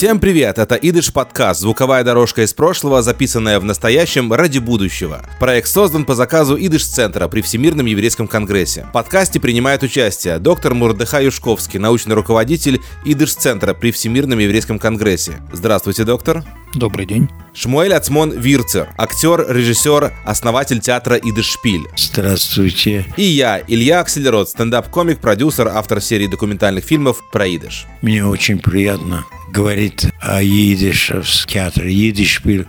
Всем привет! Это Идыш подкаст, звуковая дорожка из прошлого, записанная в настоящем ради будущего. Проект создан по заказу Идыш центра при Всемирном еврейском конгрессе. В подкасте принимает участие доктор Мурдыха Юшковский, научный руководитель Идыш центра при Всемирном еврейском конгрессе. Здравствуйте, доктор. Добрый день. Шмуэль Ацмон Вирцер, актер, режиссер, основатель театра Идышшпиль. Здравствуйте. И я, Илья Акселерот, стендап-комик, продюсер, автор серии документальных фильмов про идыш. Мне очень приятно говорить о идыше в театре, идышшпиль.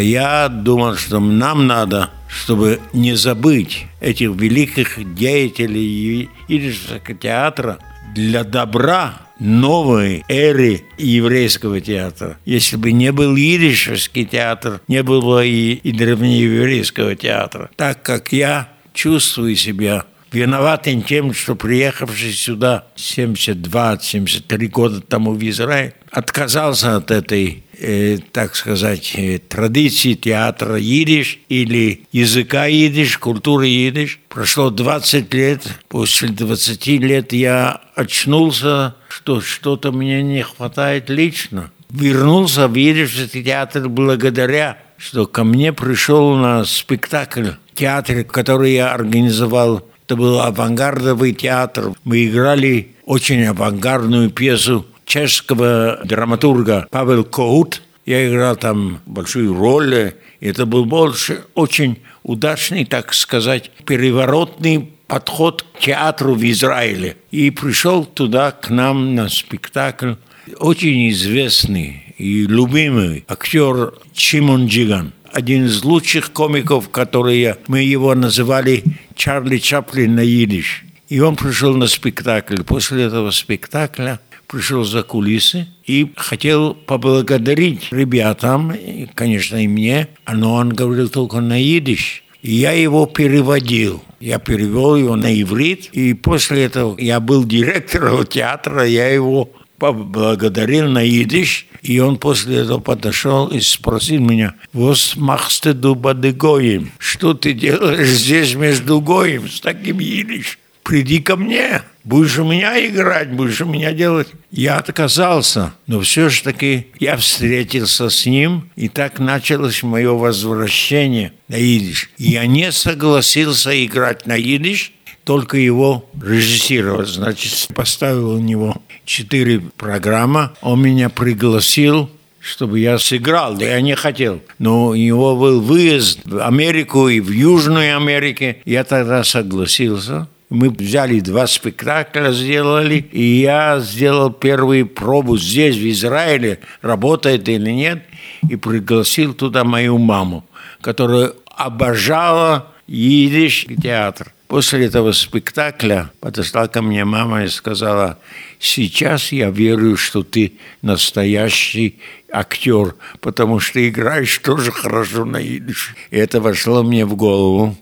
Я думал, что нам надо чтобы не забыть этих великих деятелей идышского театра для добра новой эры еврейского театра. Если бы не был идишевский театр, не было и, и древнееврейского театра. Так как я чувствую себя виноватым тем, что приехавший сюда 72-73 года тому в Израиль, отказался от этой, э, так сказать, э, традиции театра идиш или языка идиш, культуры идиш. Прошло 20 лет, после 20 лет я очнулся, что что-то мне не хватает лично. Вернулся в идишский театр благодаря что ко мне пришел на спектакль в театре, который я организовал это был авангардовый театр. Мы играли очень авангардную пьесу чешского драматурга Павел Коут. Я играл там большую роль. Это был больше очень удачный, так сказать, переворотный подход к театру в Израиле. И пришел туда к нам на спектакль очень известный и любимый актер Чимон Джиган – один из лучших комиков, которые мы его называли Чарли Чаплин на идиш. И он пришел на спектакль. После этого спектакля пришел за кулисы и хотел поблагодарить ребятам, и, конечно, и мне, но он говорил только на идиш. И я его переводил. Я перевел его на иврит, и после этого я был директором театра, я его поблагодарил на идиш, и он после этого подошел и спросил меня, «Вос махсте дуба гоим? Что ты делаешь здесь между гоем с таким идиш? Приди ко мне, будешь у меня играть, будешь у меня делать». Я отказался, но все же таки я встретился с ним, и так началось мое возвращение на идиш. Я не согласился играть на идиш, только его режиссировать. Значит, поставил у него четыре программы. Он меня пригласил чтобы я сыграл, да я не хотел. Но у него был выезд в Америку и в Южную Америку. Я тогда согласился. Мы взяли два спектакля, сделали, и я сделал первую пробу здесь, в Израиле, работает или нет, и пригласил туда мою маму, которая обожала идиш театр. После этого спектакля подошла ко мне мама и сказала, сейчас я верю, что ты настоящий актер, потому что играешь тоже хорошо на идиш. И это вошло мне в голову.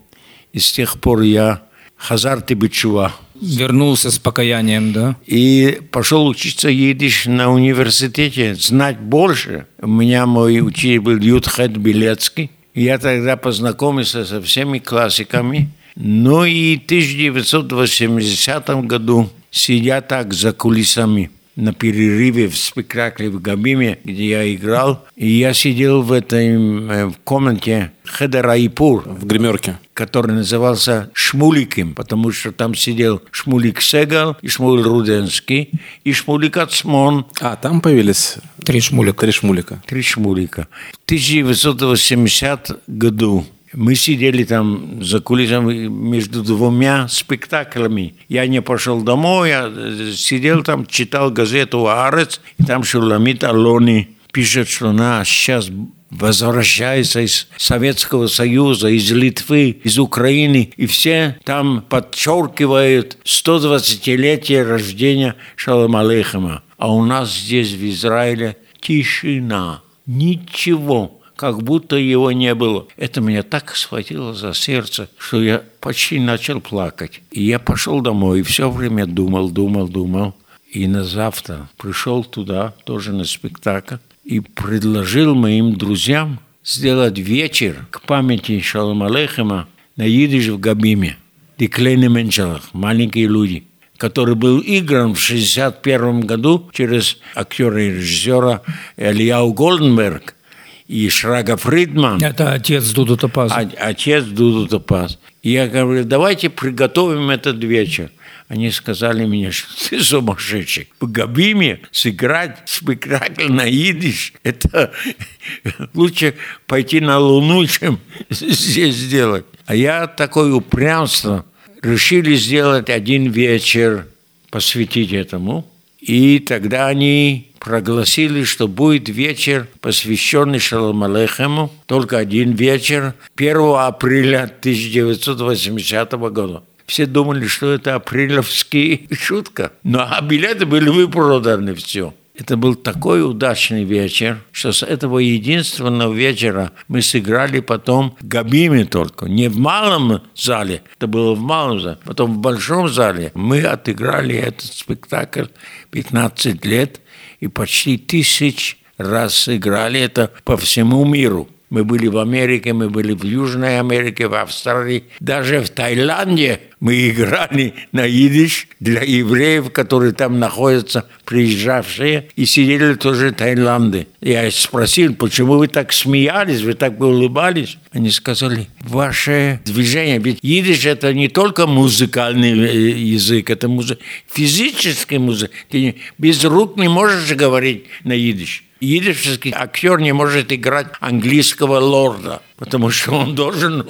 И с тех пор я Хазар Тибичува. Вернулся с покаянием, да? И пошел учиться идиш на университете, знать больше. У меня мой учитель был Ютхед Белецкий. Я тогда познакомился со всеми классиками – ну и в 1980 году, сидя так за кулисами, на перерыве в спектакле в Габиме, где я играл, и я сидел в этой э, в комнате Хедарайпур. В гримерке. Который назывался Шмуликим, потому что там сидел Шмулик Сегал, и Шмулик Руденский, и Шмулик Ацмон. А, там появились три Шмулика. Три Шмулика. Три Шмулика. В 1980 году мы сидели там за кулисами между двумя спектаклями. Я не пошел домой, я сидел там, читал газету «Арец», и там Шуламит Алони пишет, что она сейчас возвращается из Советского Союза, из Литвы, из Украины, и все там подчеркивают 120-летие рождения Шалом Алейхама. А у нас здесь, в Израиле, тишина, ничего как будто его не было. Это меня так схватило за сердце, что я почти начал плакать. И я пошел домой и все время думал, думал, думал. И на завтра пришел туда, тоже на спектакль, и предложил моим друзьям сделать вечер к памяти Шалом Алейхема на идиш в Габиме. Диклейны Меншалах, маленькие люди. который был игран в 1961 году через актера и режиссера Ильяу Голденберг и Шрага Фридман. Это отец Дуду Топаза. А- Отец Дуду Топаз. И я говорю, давайте приготовим этот вечер. Они сказали мне, что ты сумасшедший. В Габиме сыграть спектакль на идиш, это лучше пойти на Луну, чем здесь сделать. А я такое упрямство. Решили сделать один вечер, посвятить этому. И тогда они прогласили, что будет вечер, посвященный Шалом Алейхему, только один вечер, 1 апреля 1980 года. Все думали, что это апрелевские шутка. Но а билеты были выпроданы, все. Это был такой удачный вечер, что с этого единственного вечера мы сыграли потом в Габиме только, не в малом зале, это было в малом зале, потом в большом зале. Мы отыграли этот спектакль 15 лет и почти тысяч раз сыграли это по всему миру. Мы были в Америке, мы были в Южной Америке, в Австралии, даже в Таиланде мы играли на идиш для евреев, которые там находятся, приезжавшие, и сидели тоже в Таиланде. Я спросил, почему вы так смеялись, вы так улыбались? Они сказали, ваше движение, ведь идиш это не только музыкальный э, язык, это музы... физический музык. Ты без рук не можешь говорить на идиш. Идишский актер не может играть английского лорда, потому что он должен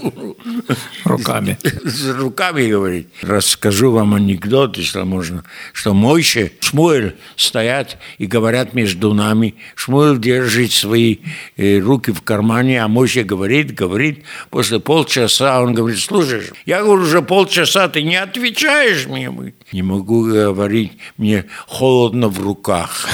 Руками. с руками говорить. Расскажу вам анекдот, если можно, что Мойше, Шмуэль стоят и говорят между нами. Шмуэль держит свои э, руки в кармане, а Мойше говорит, говорит. После полчаса он говорит, слушай, я говорю, уже полчаса ты не отвечаешь мне. Не могу говорить, мне холодно в руках.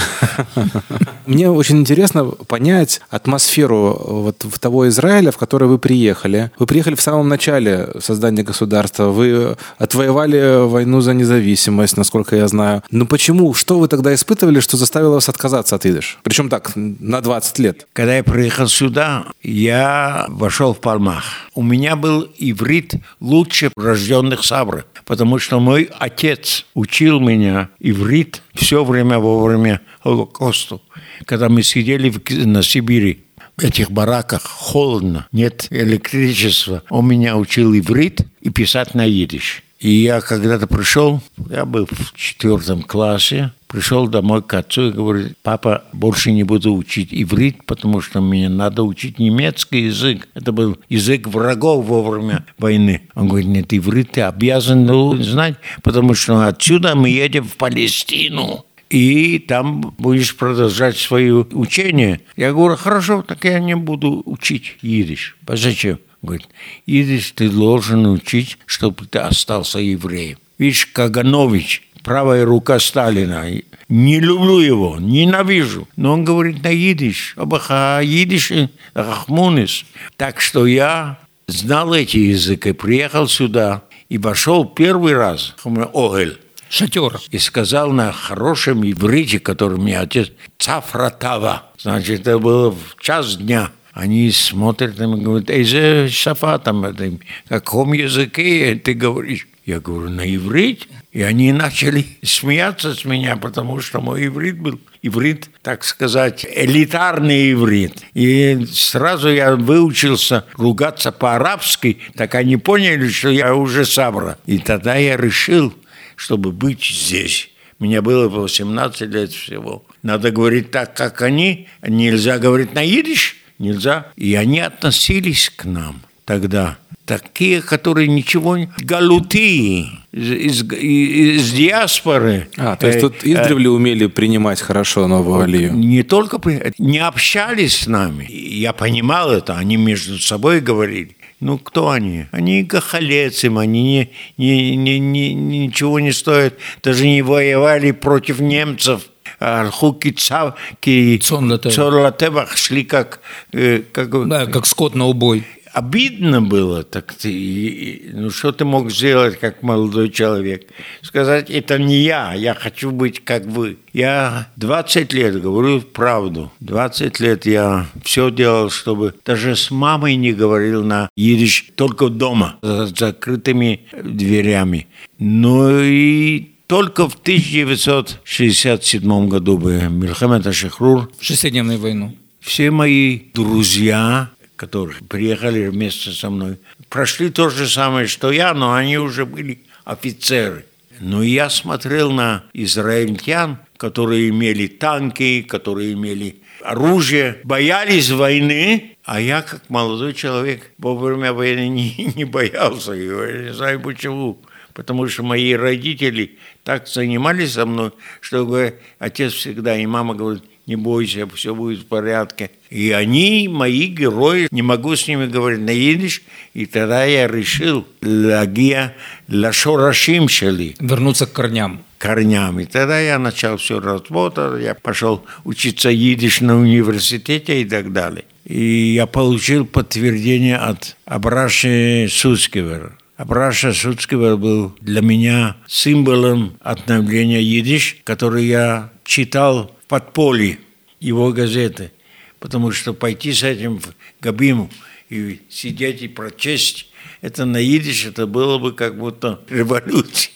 Мне очень интересно понять атмосферу вот в того Израиля, в который вы приехали. Вы приехали в самом начале создания государства. Вы отвоевали войну за независимость, насколько я знаю. Но почему? Что вы тогда испытывали, что заставило вас отказаться от идыш? Причем так, на 20 лет. Когда я приехал сюда, я вошел в Палмах. У меня был иврит лучше рожденных Сабры, потому что мой отец учил меня иврит все время во время Холокоста. Когда мы сидели в- на Сибири, в этих бараках холодно, нет электричества. Он меня учил иврит и писать на идиш. И я когда-то пришел, я был в четвертом классе, пришел домой к отцу и говорю, папа, больше не буду учить иврит, потому что мне надо учить немецкий язык. Это был язык врагов во время войны. Он говорит, нет, иврит ты обязан знать, потому что отсюда мы едем в Палестину. И там будешь продолжать свое учение. Я говорю, хорошо, так я не буду учить идиш. Зачем? Говорит, идиш ты должен учить, чтобы ты остался евреем. Видишь, Каганович, правая рука Сталина. Не люблю его, ненавижу. Но он говорит на идиш. Абаха, идиш, рахмунис. Так что я знал эти языки, приехал сюда и вошел первый раз в Огель Шатер. и сказал на хорошем иврите, который мне отец, цафратава. Значит, это было в час дня. Они смотрят и говорят, эйзе шафа там, на каком языке ты говоришь? Я говорю, на иврите. И они начали смеяться с меня, потому что мой иврит был иврит, так сказать, элитарный иврит. И сразу я выучился ругаться по-арабски, так они поняли, что я уже сабра. И тогда я решил, чтобы быть здесь. Мне было 18 лет всего. Надо говорить так, как они. Нельзя говорить на идиш. Нельзя. И они относились к нам тогда. Такие, которые ничего не... Галуты из, из, из диаспоры. А, то есть Э, тут издревле умели принимать хорошо новую алию. не только не общались с нами. Я понимал это, они между собой говорили. Ну, кто они? Они гахалецим, они не, не, не, не- ничего не стоят, даже не воевали против немцев. Цавки, Цон латевах. Цон-Латевах шли как, э, как Да, как скот на убой. обидно было, так ты, ну что ты мог сделать как молодой человек? Сказать, это не я, я хочу быть как вы. Я 20 лет говорю правду. 20 лет я все делал, чтобы даже с мамой не говорил на идиш, только дома, за закрытыми дверями. Ну и Только в 1967 году бы Мельхамед Ашихрур, В шестидневную войну. все мои друзья, которые приехали вместе со мной, прошли то же самое, что я, но они уже были офицеры. Но я смотрел на израильтян, которые имели танки, которые имели оружие, боялись войны, а я, как молодой человек, во время войны не, не боялся. Я не знаю почему. Потому что мои родители так занимались со мной, что отец всегда и мама говорит, не бойся, все будет в порядке. И они, мои герои, не могу с ними говорить на идиш, и тогда я решил лагия лашорашим шали Вернуться к корням. корнями. Тогда я начал все работать, я пошел учиться идиш на университете и так далее. И я получил подтверждение от Абраши Суцкевера. Абраша Суцкевер был для меня символом обновления идиш, который я читал в подполье его газеты. Потому что пойти с этим в Габиму и сидеть и прочесть, это на идиш, это было бы как будто революция.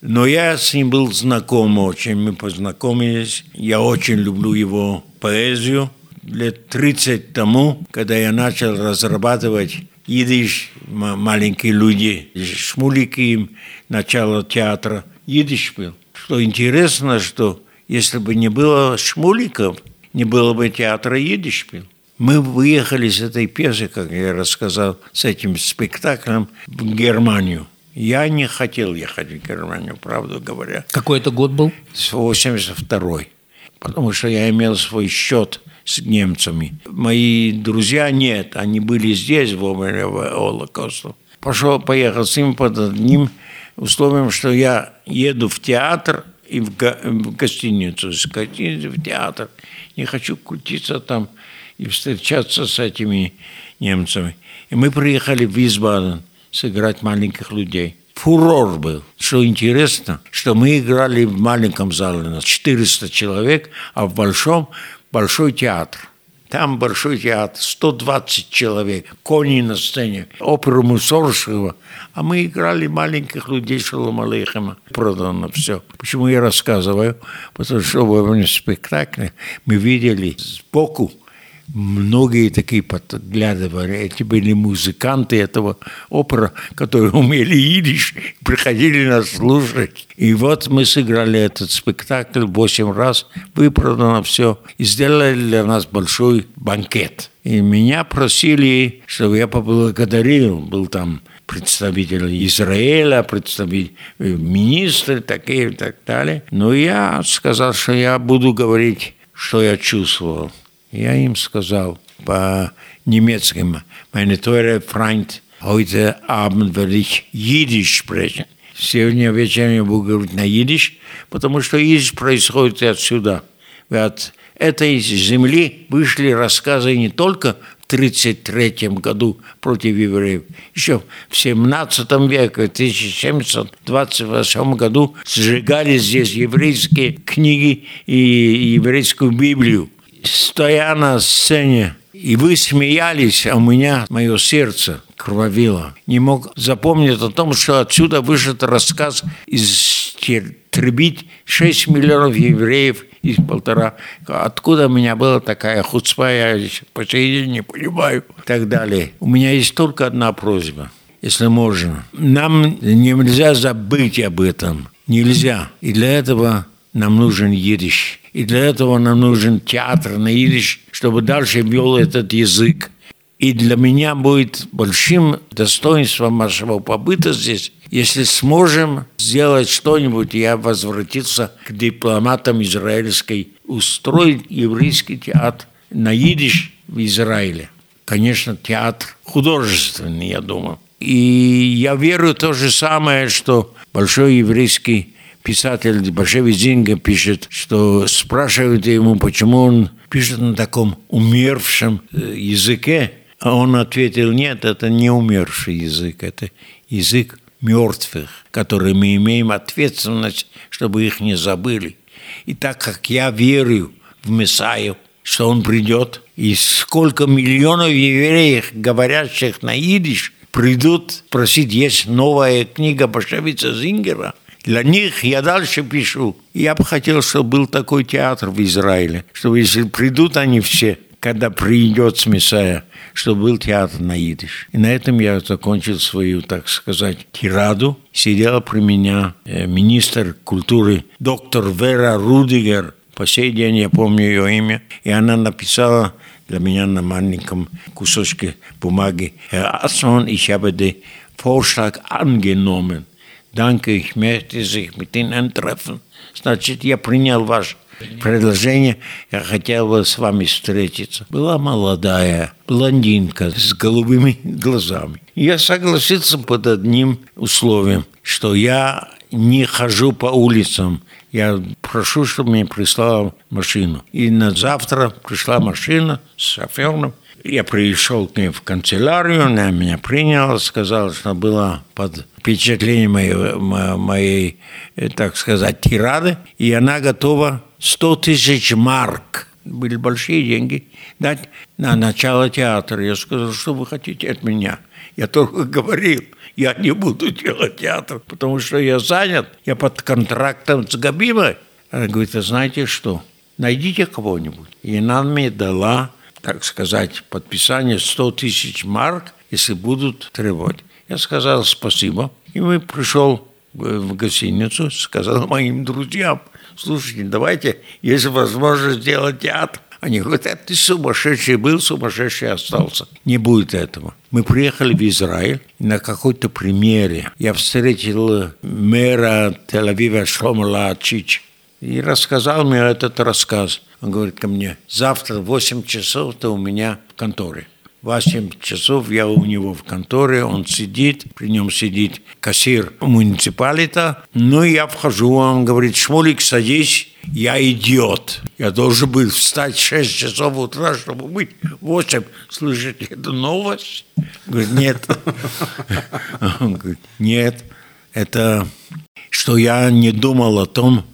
Но я с ним был знаком очень, мы познакомились. Я очень люблю его поэзию. Лет 30 тому, когда я начал разрабатывать идиш, маленькие люди, шмулики, начало театра, идиш был. Что интересно, что если бы не было шмуликов, не было бы театра идиш был. Мы выехали с этой пьесы, как я рассказал, с этим спектаклем в Германию. Я не хотел ехать в Германию, правду говоря, Какой это год был? с 82 потому что я имел свой счет с немцами. Мои друзья нет, они были здесь во время Холокоста. Пошел, поехал с ним под одним условием, что я еду в театр и в, га- в гостиницу, с гостиницы в театр. Не хочу крутиться там и встречаться с этими немцами. И мы приехали в Висбаден сыграть маленьких людей. Фурор был. Что интересно, что мы играли в маленьком зале на 400 человек, а в большом – большой театр. Там большой театр, 120 человек, кони на сцене, оперу Мусорского. А мы играли маленьких людей Шалом Алейхема. Продано все. Почему я рассказываю? Потому что во время спектакля мы видели сбоку многие такие подглядывали. Эти были музыканты этого опера, которые умели идиш, приходили нас слушать. И вот мы сыграли этот спектакль восемь раз, выпродано все, и сделали для нас большой банкет. И меня просили, чтобы я поблагодарил, был там представитель Израиля, представитель э, министры такие и так далее. Но я сказал, что я буду говорить, что я чувствовал. Я им сказал по-немецки, meine teure Freund, heute Abend werde ich Jiddisch sprechen. Сегодня вечером я буду говорить на идиш, потому что идиш происходит отсюда. От этой земли вышли рассказы не только в 1933 году против евреев, еще в 17 веке, в 1728 году сжигали здесь еврейские книги и еврейскую Библию стоя на сцене, и вы смеялись, а у меня мое сердце кровавило. Не мог запомнить о том, что отсюда вышел рассказ истребить 6 миллионов евреев из полтора. Откуда у меня была такая хуцпа, я по сей день не понимаю. И так далее. У меня есть только одна просьба, если можно. Нам нельзя забыть об этом. Нельзя. И для этого нам нужен идиш. И для этого нам нужен театр на идиш, чтобы дальше вел этот язык. И для меня будет большим достоинством нашего побыта здесь, если сможем сделать что-нибудь, я возвратился к дипломатам израильской, устроить еврейский театр на идиш в Израиле. Конечно, театр художественный, я думаю. И я верю то же самое, что большой еврейский писатель Башеви Зинга пишет, что спрашивают ему, почему он пишет на таком умершем э, языке, а он ответил, нет, это не умерший язык, это язык мертвых, которые мы имеем ответственность, чтобы их не забыли. И так как я верю в Мессаю, что он придет, и сколько миллионов евреев, говорящих на идиш, придут просить, есть новая книга Башевица Зингера – Для них я дальше пишу. Я бы хотел, чтобы был такой театр в Израиле, чтобы если придут они все, когда придет Смесая, чтобы был театр на идиш. И на этом я закончил свою, так сказать, тираду. Сидела при меня э, министр культуры доктор Вера Рудигер. По сей день я помню ее имя. И она написала для меня на маленьком кусочке бумаги «Herr Asson, ich habe den. Danke, ich möchte sich mit Ihnen treffen». Значит, я принял ваш предложение, я хотел бы с вами встретиться. Была молодая блондинка с голубыми глазами. Я согласился под одним условием, что я не хожу по улицам. Я прошу, чтобы мне прислала машину. И на завтра пришла машина с шофером. Я пришел к ней в канцелярию, она меня приняла, сказала, что была под впечатлением моей, моей, так сказать, тирады, и она готова 100 тысяч марк, были большие деньги, дать на начало театра. Я сказал, что вы хотите от меня? Я только говорил, я не буду делать театр, потому что я занят, я под контрактом с Габимой. Она говорит, а знаете что, найдите кого-нибудь. И она мне дала, так сказать, подписание 100 тысяч марк, если будут требовать. Я сказал спасибо, и мы пришел в гостиницу, сказал моим друзьям, слушайте, давайте, есть возможность сделать театр. Они говорят, а ты сумасшедший был, сумасшедший остался. Не будет этого. Мы приехали в Израиль, на какой-то примере я встретил мэра Тель-Авива Шлома Чич и рассказал мне этот рассказ. Он говорит ко мне, завтра в 8 часов ты у меня в конторе. 8 часов я у него в конторе, он сидит, при нем сидит кассир муниципалита. Ну, я вхожу, он говорит, Шмулик, садись, я идиот. Я должен был встать в 6 часов утра, чтобы быть в 8. Слышите, это новость? Говорит, нет. Он говорит, нет, это что я не думал о том,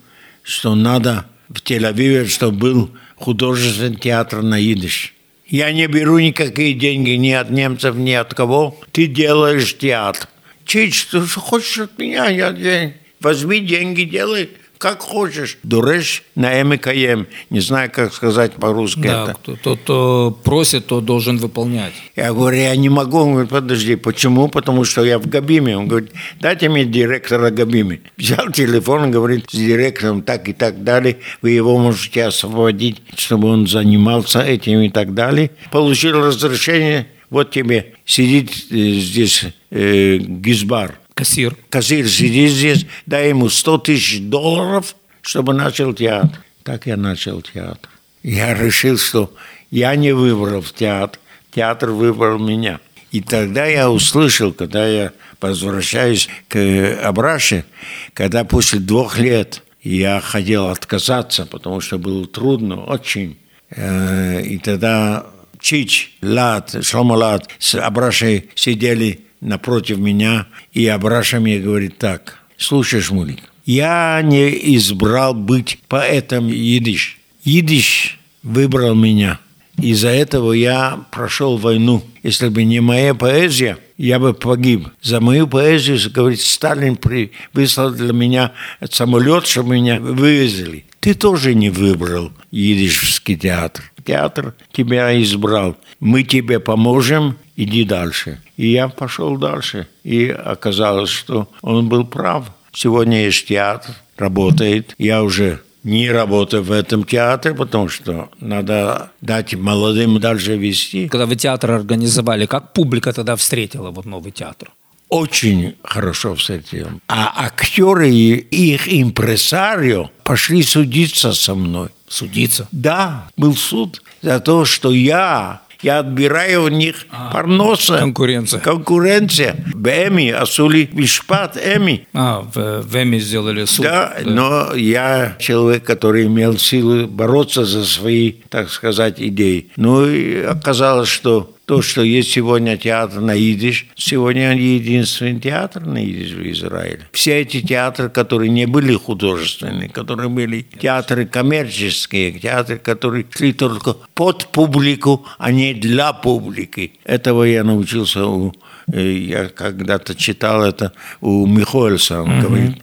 что надо в Тель-Авиве, чтобы был художественный театр на идиш. Я не беру никакие деньги ни от немцев, ни от кого. Ты делаешь театр. Чич, ты хочешь от меня? Я, возьми деньги, делай как хочешь. Дуреш на МКМ. Не знаю, как сказать по-русски да, это. Кто, тот, кто просит, тот должен выполнять. Я говорю, я не могу. Он говорит, подожди, почему? Потому что я в Габиме. Он говорит, дайте мне директора Габиме. Взял телефон, говорит, с директором так и так далее. Вы его можете освободить, чтобы он занимался этим и так далее. Получил разрешение. Вот тебе сидит э, здесь э, Гизбар Кассир. Кассир сидит здесь, дай ему 100 тысяч долларов, чтобы начал театр. Так я начал театр. Я решил, что я не выбрал театр, театр выбрал меня. И тогда я услышал, когда я возвращаюсь к Абраше, когда после двух лет я хотел отказаться, потому что было трудно очень. Э, и тогда Чич, Лад, Шлома Лад с Абрашей сидели напротив меня, и Абраша мне говорит так, слушай, Шмулик, я не избрал быть поэтом идиш. Идиш выбрал меня. Из-за этого я прошел войну. Если бы не моя поэзия, я бы погиб. За мою поэзию, говорит, Сталин при... выслал для меня самолет, чтобы меня вывезли. Ты тоже не выбрал идишский театр. Театр тебя избрал. Мы тебе поможем, иди дальше. И я пошел дальше. И оказалось, что он был прав. Сегодня есть театр, работает. Я уже не работаю в этом театре, потому что надо дать молодым дальше вести. Когда вы театр организовали, как публика тогда встретила вот новый театр? Очень хорошо встретил. А актеры и их импресарио пошли судиться со мной. Судиться? Да, был суд за то, что я я отбираю у них а, парноса. Конкуренция. Конкуренция. В Эми, Асули Вишпат Эми. А, в, в Эми сделали суд. Да, да, но я человек, который имел силы бороться за свои, так сказать, идеи. Ну и оказалось, что то, что есть сегодня театр на идиш, сегодня единственный театр на идиш в Израиле. Все эти театры, которые не были художественные, которые были театры коммерческие, театры, которые шли только под публику, а не для публики. Этого я научился у э, я когда-то читал это у Михоэльса, он mm-hmm. говорит,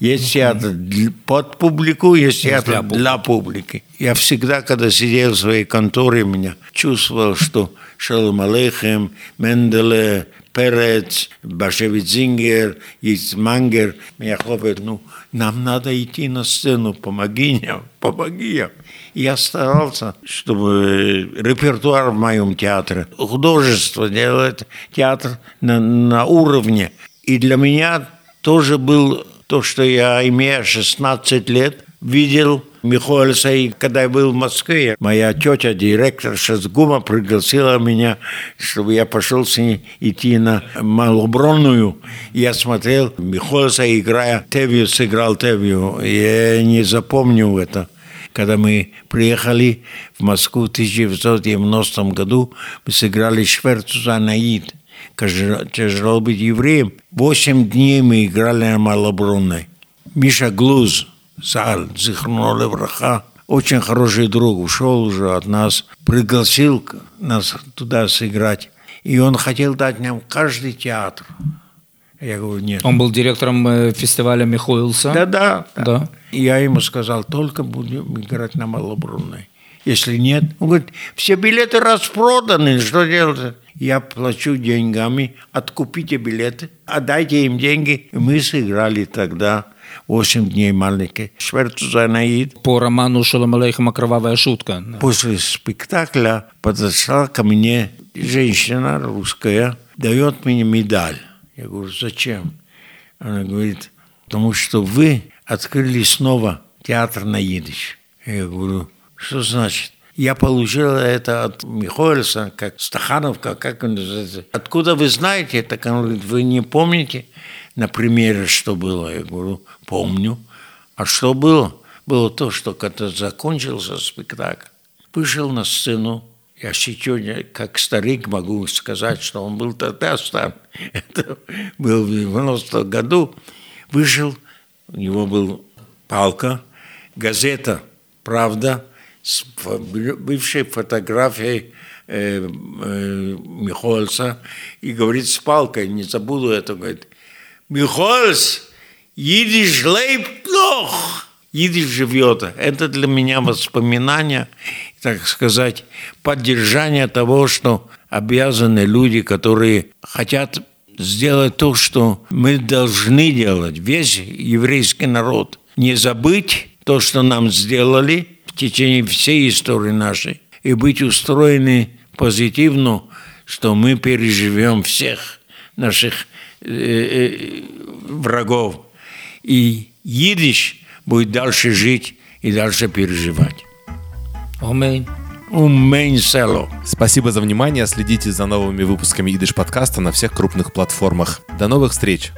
Есть театр дл- под публику, есть театр для публики. для публики. Я всегда, когда сидел в своей конторе, меня чувствовал, что Шалом Алейхем, Менделе, Перец, Башевит Зингер, Ицмангер меня хлопают, ну, нам надо идти на сцену, помоги нам, помоги нам. Я старался, чтобы репертуар в моем театре, художество делать, театр на, на уровне. И для меня тоже был то, что я, имея 16 лет, видел Михаэльса, и когда я был в Москве, моя тетя, директор Шазгума, пригласила меня, чтобы я пошел с ней идти на Малобронную. Я смотрел Михаэльса, играя Тевью, сыграл Тевью. Я не запомню это. Когда мы приехали в Москву в 1990 году, мы сыграли Шверцу Анаид. Тяжело быть евреем. Восемь дней мы играли на Малобронной. Миша Глуз, Сал, Зихрно Левраха, очень хороший друг, ушел уже от нас, пригласил нас туда сыграть. И он хотел дать нам каждый театр. Я говорю, нет. Он был директором э, фестиваля Михоэлса. Да-да. Да. И я ему сказал, только будем играть на Малобрунной. Если нет, он говорит, все билеты распроданы, что делать? Я плачу деньгами, откупите билеты, отдайте им деньги. Мы сыграли тогда 8 дней маленький. Шверцу Занаид. По роману Шалом Алейхема «Кровавая шутка». После спектакля подошла ко мне женщина русская, дает мне медаль. Я говорю, зачем? Она говорит, потому что вы открыли снова театр на идиш. Я говорю, что значит? Я получил это от Михоэльса, как Стахановка, как он называется. Откуда вы знаете это? Он говорит, вы не помните на примере, что было? Я говорю, помню. А что было? Было то, что когда закончился спектакль, вышел на сцену, я сегодня, как старик, могу сказать, что он был тогда стар. Это был в 90 году. Вышел, у него был палка, газета «Правда», с бывшей фотографией э, э, Михольца и говорит с палкой, не забуду это, говорит, Михольц, Идиш лейб noch, Идиш живет. Это для меня воспоминание, так сказать, поддержание того, что обязаны люди, которые хотят сделать то, что мы должны делать, весь еврейский народ. Не забыть то, что нам сделали в течение всей истории нашей, и быть устроены позитивно, что мы переживем всех наших э, э, врагов. И идиш будет дальше жить и дальше переживать. Аминь. Спасибо за внимание. Следите за новыми выпусками Идыш подкаста на всех крупных платформах. До новых встреч!